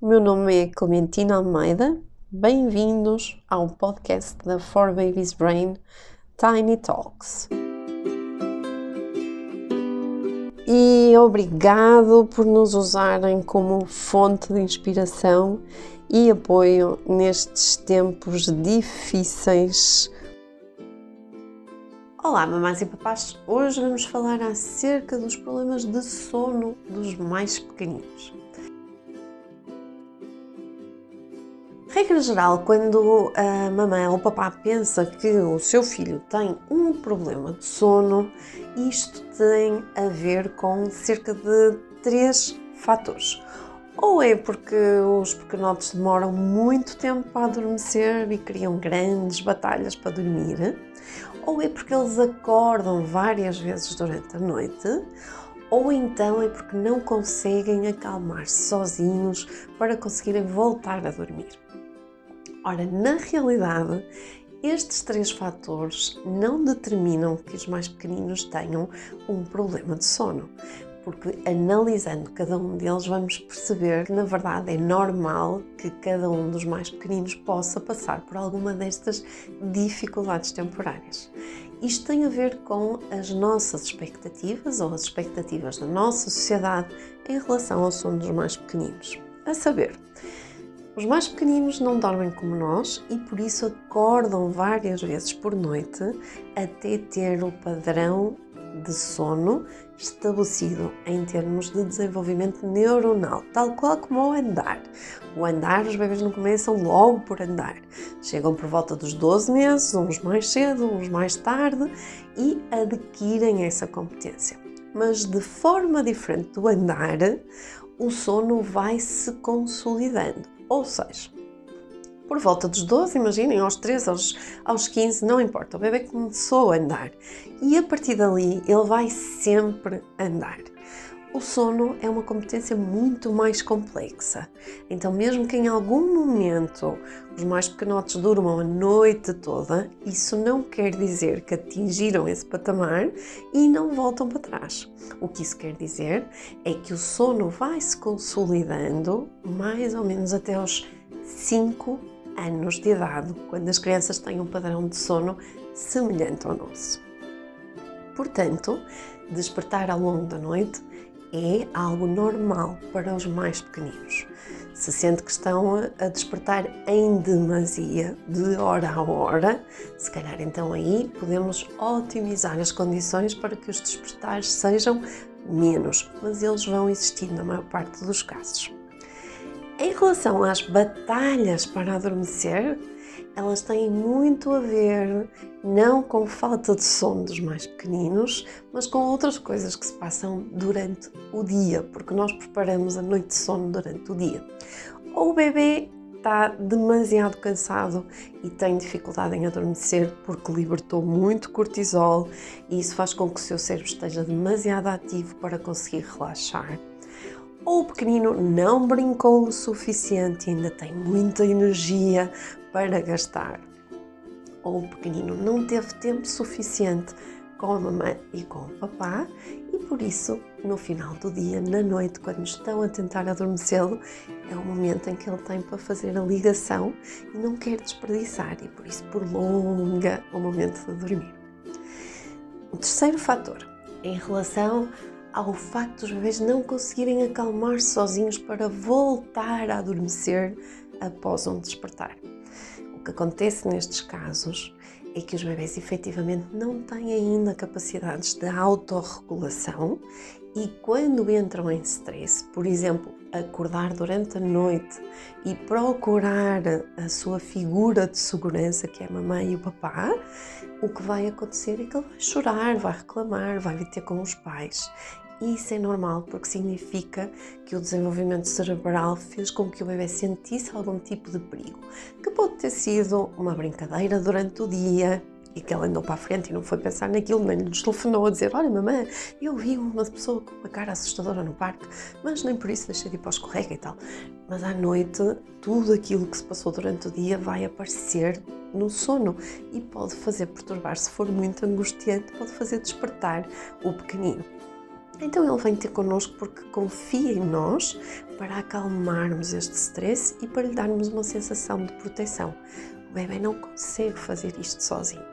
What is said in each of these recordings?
o meu nome é Clementina Almeida. Bem-vindos ao podcast da For Babies Brain Tiny Talks. E obrigado por nos usarem como fonte de inspiração e apoio nestes tempos difíceis. Olá, mamães e papás! Hoje vamos falar acerca dos problemas de sono dos mais pequeninos. Regra geral, quando a mamãe ou o papá pensa que o seu filho tem um problema de sono, isto tem a ver com cerca de três fatores. Ou é porque os pequenotes demoram muito tempo para adormecer e criam grandes batalhas para dormir, ou é porque eles acordam várias vezes durante a noite, ou então é porque não conseguem acalmar-se sozinhos para conseguirem voltar a dormir. Ora, na realidade, estes três fatores não determinam que os mais pequeninos tenham um problema de sono, porque analisando cada um deles vamos perceber que na verdade é normal que cada um dos mais pequeninos possa passar por alguma destas dificuldades temporárias. Isto tem a ver com as nossas expectativas ou as expectativas da nossa sociedade em relação ao sono dos mais pequeninos. A saber, os mais pequeninos não dormem como nós e por isso acordam várias vezes por noite até ter o padrão de sono estabelecido em termos de desenvolvimento neuronal, tal qual como o andar. O andar, os bebês não começam logo por andar. Chegam por volta dos 12 meses, uns mais cedo, uns mais tarde, e adquirem essa competência. Mas de forma diferente do andar, o sono vai se consolidando. Ou seja, por volta dos 12, imaginem, aos 13, aos, aos 15, não importa, o bebê começou a andar e a partir dali ele vai sempre andar. O sono é uma competência muito mais complexa. Então, mesmo que em algum momento os mais pequenotes durmam a noite toda, isso não quer dizer que atingiram esse patamar e não voltam para trás. O que isso quer dizer é que o sono vai se consolidando mais ou menos até aos 5 anos de idade, quando as crianças têm um padrão de sono semelhante ao nosso. Portanto, despertar ao longo da noite é algo normal para os mais pequeninos. Se sente que estão a despertar em demasia, de hora a hora, se calhar então aí podemos otimizar as condições para que os despertares sejam menos, mas eles vão existir na maior parte dos casos. Em relação às batalhas para adormecer, elas têm muito a ver não com falta de sono dos mais pequeninos, mas com outras coisas que se passam durante o dia, porque nós preparamos a noite de sono durante o dia. Ou o bebê está demasiado cansado e tem dificuldade em adormecer porque libertou muito cortisol e isso faz com que o seu cérebro esteja demasiado ativo para conseguir relaxar ou o pequenino não brincou o suficiente e ainda tem muita energia para gastar, ou o pequenino não teve tempo suficiente com a mamãe e com o papá e por isso, no final do dia, na noite, quando estão a tentar adormecê-lo, é o momento em que ele tem para fazer a ligação e não quer desperdiçar e por isso prolonga o momento de dormir. O terceiro fator, em relação ao facto dos bebês não conseguirem acalmar-se sozinhos para voltar a adormecer após um despertar. Que acontece nestes casos é que os bebés efetivamente não têm ainda capacidades de autorregulação e quando entram em stress, por exemplo, acordar durante a noite e procurar a sua figura de segurança, que é a mamãe e o papá, o que vai acontecer é que ele vai chorar, vai reclamar, vai ter com os pais. E isso é normal porque significa que o desenvolvimento cerebral fez com que o bebê sentisse algum tipo de perigo, que pode ter sido uma brincadeira durante o dia, e que ela andou para a frente e não foi pensar naquilo, nem nos telefonou a dizer: Olha, mamãe, eu vi uma pessoa com uma cara assustadora no parque, mas nem por isso deixei de ir para o escorrega e tal. Mas à noite, tudo aquilo que se passou durante o dia vai aparecer no sono e pode fazer perturbar, se for muito angustiante, pode fazer despertar o pequenino. Então ele vem ter connosco porque confia em nós para acalmarmos este stress e para lhe darmos uma sensação de proteção. O bebê não consegue fazer isto sozinho.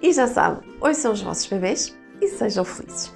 E já sabe, hoje são os vossos bebês e sejam felizes.